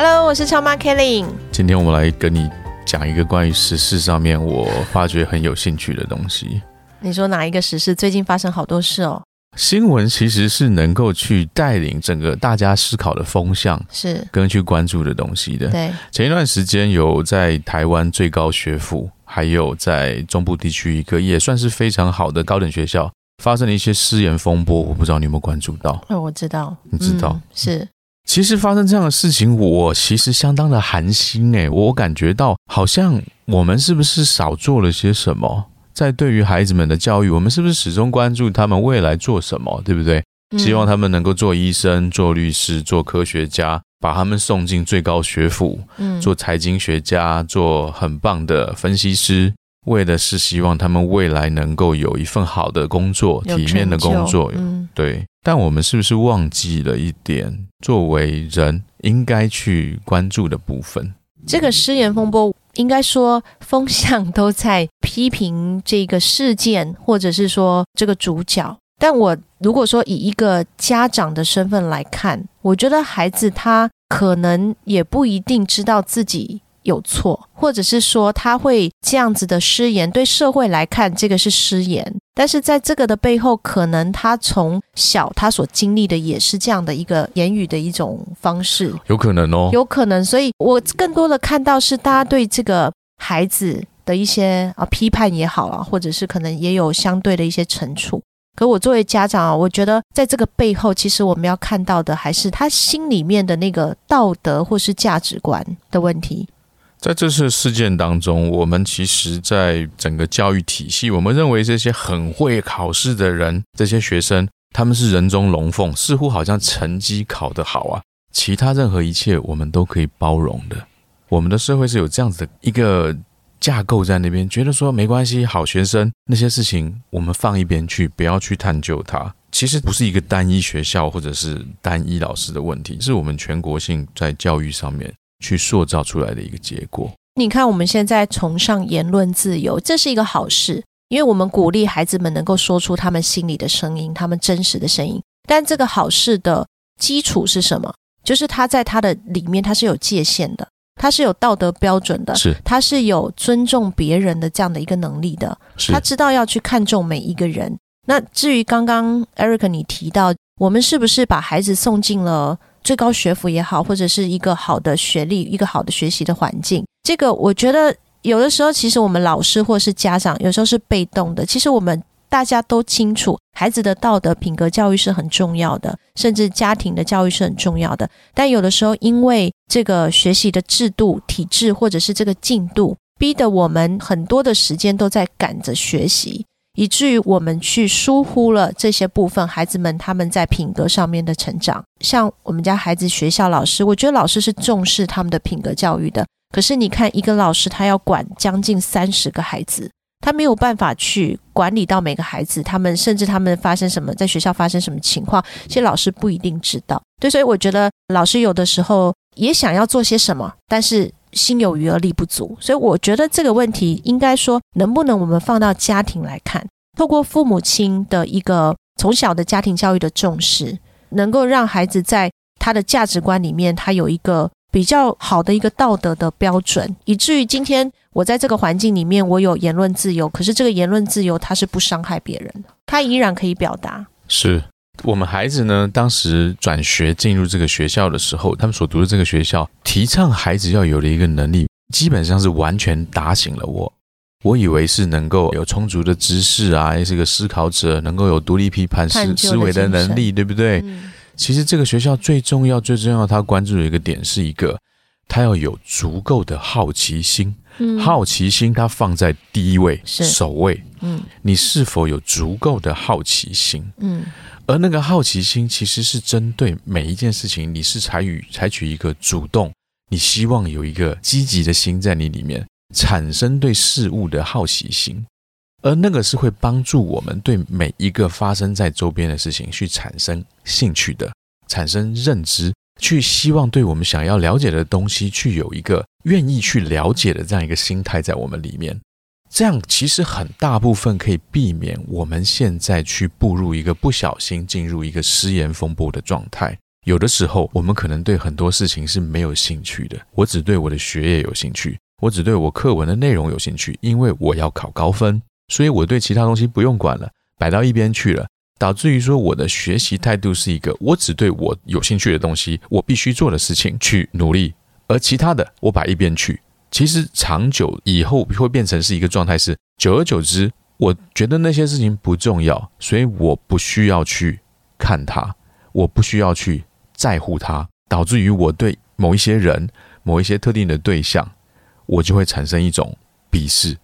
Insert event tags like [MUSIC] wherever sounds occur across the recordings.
Hello，我是超妈 Kelly。今天我们来跟你讲一个关于时事上面我发觉很有兴趣的东西。你说哪一个时事？最近发生好多事哦。新闻其实是能够去带领整个大家思考的风向，是跟去关注的东西的。对，前一段时间有在台湾最高学府，还有在中部地区一个也算是非常好的高等学校，发生了一些失言风波。我不知道你有没有关注到？哦，我知道，你知道是。其实发生这样的事情，我其实相当的寒心诶，我感觉到好像我们是不是少做了些什么？在对于孩子们的教育，我们是不是始终关注他们未来做什么，对不对？希望他们能够做医生、做律师、做科学家，把他们送进最高学府，嗯，做财经学家，做很棒的分析师。为的是希望他们未来能够有一份好的工作，体面的工作，对。但我们是不是忘记了一点，作为人应该去关注的部分？这个失言风波，应该说风向都在批评这个事件，或者是说这个主角。但我如果说以一个家长的身份来看，我觉得孩子他可能也不一定知道自己。有错，或者是说他会这样子的失言，对社会来看这个是失言，但是在这个的背后，可能他从小他所经历的也是这样的一个言语的一种方式，有可能哦，有可能。所以我更多的看到是大家对这个孩子的一些啊批判也好啊，或者是可能也有相对的一些惩处。可我作为家长啊，我觉得在这个背后，其实我们要看到的还是他心里面的那个道德或是价值观的问题。在这次事件当中，我们其实，在整个教育体系，我们认为这些很会考试的人，这些学生，他们是人中龙凤，似乎好像成绩考得好啊，其他任何一切我们都可以包容的。我们的社会是有这样子的一个架构在那边，觉得说没关系，好学生那些事情我们放一边去，不要去探究它。其实不是一个单一学校或者是单一老师的问题，是我们全国性在教育上面。去塑造出来的一个结果。你看，我们现在崇尚言论自由，这是一个好事，因为我们鼓励孩子们能够说出他们心里的声音，他们真实的声音。但这个好事的基础是什么？就是他在他的里面，他是有界限的，他是有道德标准的，是他是有尊重别人的这样的一个能力的。他知道要去看重每一个人。那至于刚刚 Eric 你提到，我们是不是把孩子送进了？最高学府也好，或者是一个好的学历、一个好的学习的环境，这个我觉得有的时候，其实我们老师或是家长有时候是被动的。其实我们大家都清楚，孩子的道德品格教育是很重要的，甚至家庭的教育是很重要的。但有的时候，因为这个学习的制度、体制，或者是这个进度，逼得我们很多的时间都在赶着学习。以至于我们去疏忽了这些部分，孩子们他们在品格上面的成长。像我们家孩子学校老师，我觉得老师是重视他们的品格教育的。可是你看，一个老师他要管将近三十个孩子，他没有办法去管理到每个孩子，他们甚至他们发生什么，在学校发生什么情况，其实老师不一定知道。对，所以我觉得老师有的时候也想要做些什么，但是心有余而力不足。所以我觉得这个问题应该说，能不能我们放到家庭来看？透过父母亲的一个从小的家庭教育的重视，能够让孩子在他的价值观里面，他有一个比较好的一个道德的标准，以至于今天我在这个环境里面，我有言论自由，可是这个言论自由它是不伤害别人的，他依然可以表达。是我们孩子呢，当时转学进入这个学校的时候，他们所读的这个学校提倡孩子要有的一个能力，基本上是完全打醒了我。我以为是能够有充足的知识啊，也是个思考者，能够有独立批判思思维的能力，对不对？其实这个学校最重要、最重要，他关注的一个点是一个，他要有足够的好奇心。好奇心他放在第一位、首位。嗯，你是否有足够的好奇心？嗯，而那个好奇心其实是针对每一件事情，你是采取采取一个主动。你希望有一个积极的心在你里面，产生对事物的好奇心，而那个是会帮助我们对每一个发生在周边的事情去产生兴趣的，产生认知，去希望对我们想要了解的东西去有一个愿意去了解的这样一个心态在我们里面。这样其实很大部分可以避免我们现在去步入一个不小心进入一个失言风波的状态。有的时候，我们可能对很多事情是没有兴趣的。我只对我的学业有兴趣，我只对我课文的内容有兴趣，因为我要考高分，所以我对其他东西不用管了，摆到一边去了，导致于说我的学习态度是一个我只对我有兴趣的东西，我必须做的事情去努力，而其他的我摆一边去。其实长久以后会变成是一个状态，是久而久之，我觉得那些事情不重要，所以我不需要去看它，我不需要去在乎它，导致于我对某一些人、某一些特定的对象，我就会产生一种鄙视，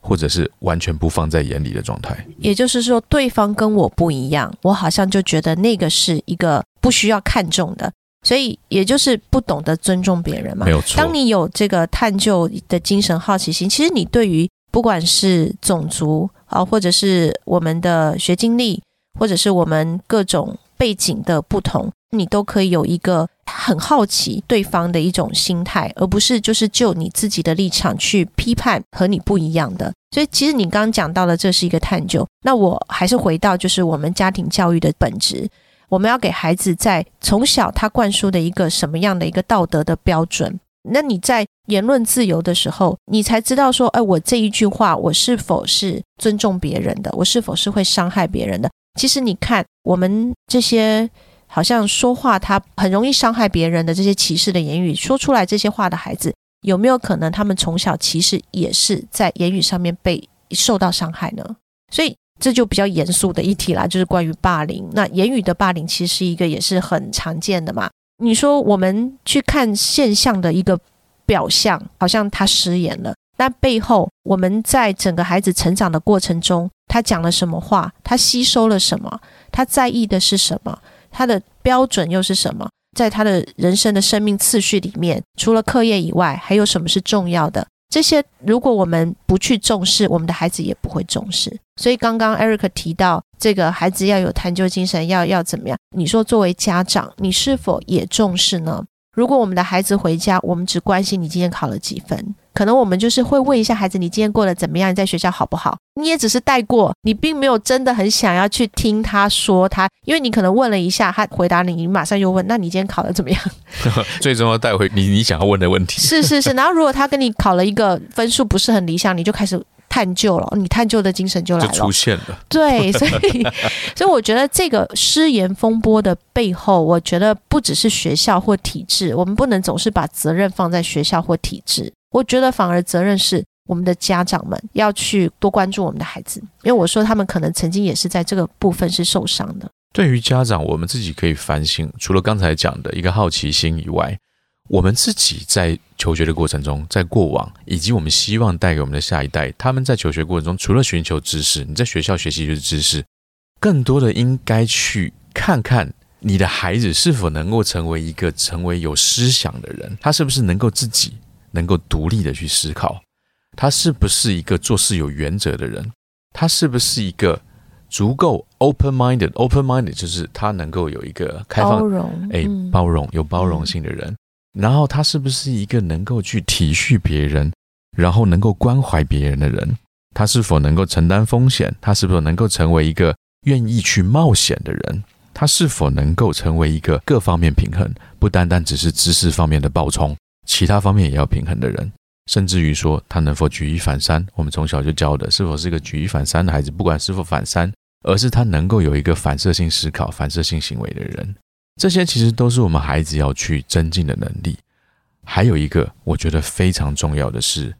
或者是完全不放在眼里的状态。也就是说，对方跟我不一样，我好像就觉得那个是一个不需要看重的。所以，也就是不懂得尊重别人嘛。没有错。当你有这个探究的精神、好奇心，其实你对于不管是种族啊，或者是我们的学经历，或者是我们各种背景的不同，你都可以有一个很好奇对方的一种心态，而不是就是就你自己的立场去批判和你不一样的。所以，其实你刚刚讲到的，这是一个探究。那我还是回到就是我们家庭教育的本质。我们要给孩子在从小他灌输的一个什么样的一个道德的标准？那你在言论自由的时候，你才知道说，哎，我这一句话我是否是尊重别人的？我是否是会伤害别人的？其实你看，我们这些好像说话他很容易伤害别人的这些歧视的言语，说出来这些话的孩子，有没有可能他们从小其实也是在言语上面被受到伤害呢？所以。这就比较严肃的一题啦，就是关于霸凌。那言语的霸凌其实是一个也是很常见的嘛。你说我们去看现象的一个表象，好像他失言了，但背后我们在整个孩子成长的过程中，他讲了什么话，他吸收了什么，他在意的是什么，他的标准又是什么？在他的人生的生命次序里面，除了课业以外，还有什么是重要的？这些如果我们不去重视，我们的孩子也不会重视。所以刚刚 Eric 提到这个孩子要有探究精神，要要怎么样？你说作为家长，你是否也重视呢？如果我们的孩子回家，我们只关心你今天考了几分。可能我们就是会问一下孩子，你今天过得怎么样？你在学校好不好？你也只是带过，你并没有真的很想要去听他说他，因为你可能问了一下，他回答你，你马上又问，那你今天考得怎么样？[LAUGHS] [LAUGHS] 最终要带回你你想要问的问题。是是是，然后如果他跟你考了一个分数不是很理想，你就开始探究了，你探究的精神就来了，出现了。对，所以 [LAUGHS] 所以我觉得这个失言风波的背后，我觉得不只是学校或体制，我们不能总是把责任放在学校或体制。我觉得反而责任是我们的家长们要去多关注我们的孩子，因为我说他们可能曾经也是在这个部分是受伤的。对于家长，我们自己可以反省，除了刚才讲的一个好奇心以外，我们自己在求学的过程中，在过往以及我们希望带给我们的下一代，他们在求学过程中，除了寻求知识，你在学校学习就是知识，更多的应该去看看你的孩子是否能够成为一个成为有思想的人，他是不是能够自己。能够独立的去思考，他是不是一个做事有原则的人？他是不是一个足够 open minded？open minded 就是他能够有一个开放、包容哎，包容有包容性的人。然后他是不是一个能够去体恤别人，然后能够关怀别人的人？他是否能够承担风险？他是否能够成为一个愿意去冒险的人？他是否能够成为一个各方面平衡，不单单只是知识方面的爆冲？其他方面也要平衡的人，甚至于说他能否举一反三，我们从小就教的，是否是一个举一反三的孩子，不管是否反三，而是他能够有一个反射性思考、反射性行为的人，这些其实都是我们孩子要去增进的能力。还有一个我觉得非常重要的是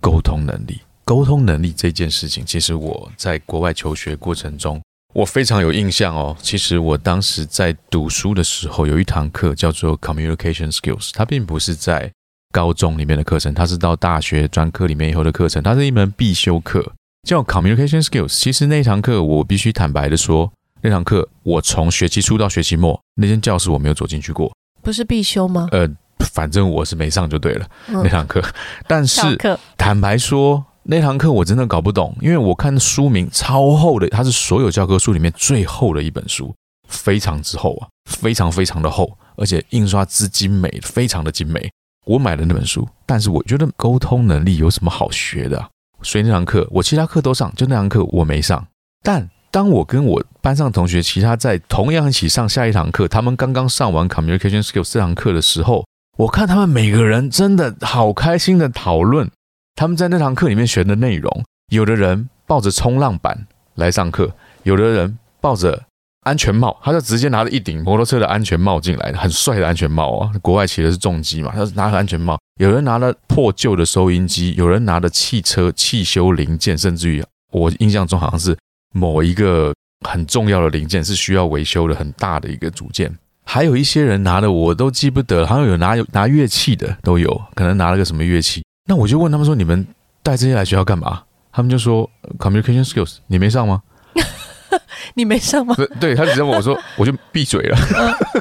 沟通能力。沟通能力这件事情，其实我在国外求学过程中。我非常有印象哦。其实我当时在读书的时候，有一堂课叫做 Communication Skills，它并不是在高中里面的课程，它是到大学专科里面以后的课程。它是一门必修课，叫 Communication Skills。其实那堂课，我必须坦白的说，那堂课我从学期初到学期末，那间教室我没有走进去过。不是必修吗？呃，反正我是没上就对了那堂课。但是坦白说，那堂课我真的搞不懂，因为我看书名超厚的，它是所有教科书里面最厚的一本书，非常之厚啊，非常非常的厚，而且印刷之精美，非常的精美。我买了那本书，但是我觉得沟通能力有什么好学的？所以那堂课我其他课都上，就那堂课我没上。但当我跟我班上同学其他在同样一起上下一堂课，他们刚刚上完 communication skills 这堂课的时候，我看他们每个人真的好开心的讨论他们在那堂课里面学的内容。有的人抱着冲浪板来上课，有的人抱着。安全帽，他就直接拿着一顶摩托车的安全帽进来的，很帅的安全帽啊！国外骑的是重机嘛，他是拿着安全帽。有人拿了破旧的收音机，有人拿了汽车汽修零件，甚至于我印象中好像是某一个很重要的零件是需要维修的很大的一个组件。还有一些人拿的我都记不得，好像有拿有拿乐器的都有，可能拿了个什么乐器。那我就问他们说：“你们带这些来学校干嘛？”他们就说：“Communication skills，你没上吗？” [LAUGHS] 你没上吗？对他直接问我说，[LAUGHS] 我就闭嘴了。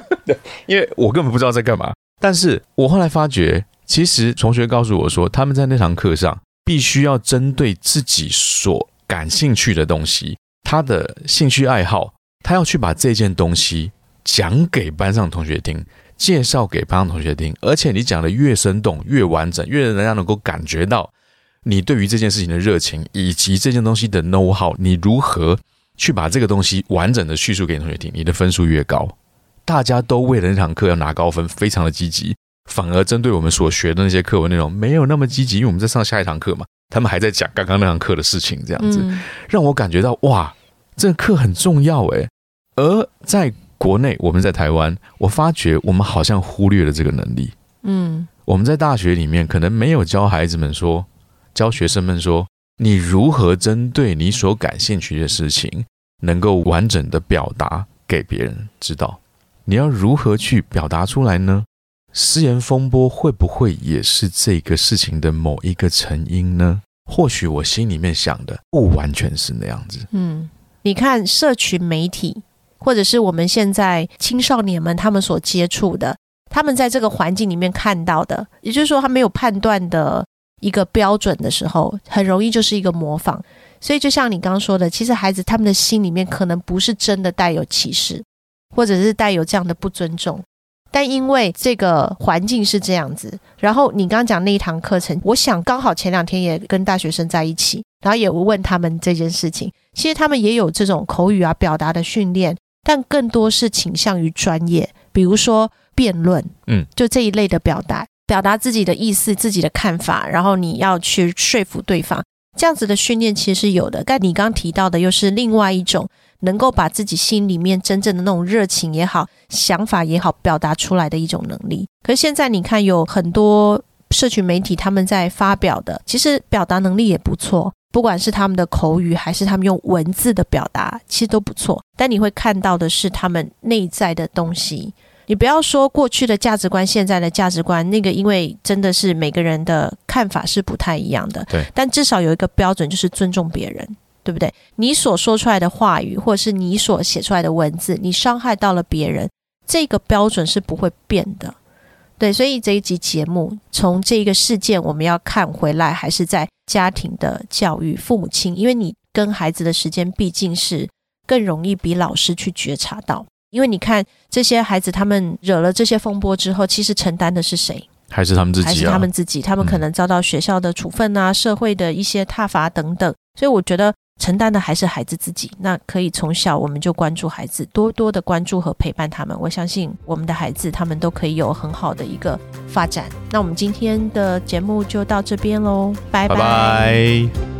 [LAUGHS] 因为我根本不知道在干嘛。但是我后来发觉，其实同学告诉我说，他们在那堂课上必须要针对自己所感兴趣的东西，他的兴趣爱好，他要去把这件东西讲给班上同学听，介绍给班上同学听。而且你讲的越生动、越完整，越能让人家能够感觉到你对于这件事情的热情，以及这件东西的 know how，你如何。去把这个东西完整的叙述给同学听，你的分数越高，大家都为了那堂课要拿高分，非常的积极，反而针对我们所学的那些课文内容没有那么积极，因为我们在上下一堂课嘛，他们还在讲刚刚那堂课的事情，这样子让我感觉到哇，这个课很重要诶。而在国内，我们在台湾，我发觉我们好像忽略了这个能力。嗯，我们在大学里面可能没有教孩子们说，教学生们说。你如何针对你所感兴趣的事情，能够完整的表达给别人知道？你要如何去表达出来呢？私言风波会不会也是这个事情的某一个成因呢？或许我心里面想的不完全是那样子。嗯，你看社群媒体，或者是我们现在青少年们他们所接触的，他们在这个环境里面看到的，也就是说，他没有判断的。一个标准的时候，很容易就是一个模仿。所以，就像你刚刚说的，其实孩子他们的心里面可能不是真的带有歧视，或者是带有这样的不尊重。但因为这个环境是这样子，然后你刚刚讲那一堂课程，我想刚好前两天也跟大学生在一起，然后也问他们这件事情。其实他们也有这种口语啊表达的训练，但更多是倾向于专业，比如说辩论，嗯，就这一类的表达。表达自己的意思、自己的看法，然后你要去说服对方，这样子的训练其实是有的。但你刚提到的又是另外一种，能够把自己心里面真正的那种热情也好、想法也好表达出来的一种能力。可是现在你看，有很多社群媒体他们在发表的，其实表达能力也不错，不管是他们的口语还是他们用文字的表达，其实都不错。但你会看到的是他们内在的东西。你不要说过去的价值观，现在的价值观，那个因为真的是每个人的看法是不太一样的。对，但至少有一个标准，就是尊重别人，对不对？你所说出来的话语，或者是你所写出来的文字，你伤害到了别人，这个标准是不会变的。对，所以这一集节目从这个事件，我们要看回来，还是在家庭的教育，父母亲，因为你跟孩子的时间毕竟是更容易比老师去觉察到。因为你看这些孩子，他们惹了这些风波之后，其实承担的是谁？还是他们自己？还是他们自己？他们可能遭到学校的处分啊，社会的一些挞伐等等。所以我觉得承担的还是孩子自己。那可以从小我们就关注孩子，多多的关注和陪伴他们。我相信我们的孩子，他们都可以有很好的一个发展。那我们今天的节目就到这边喽，拜拜。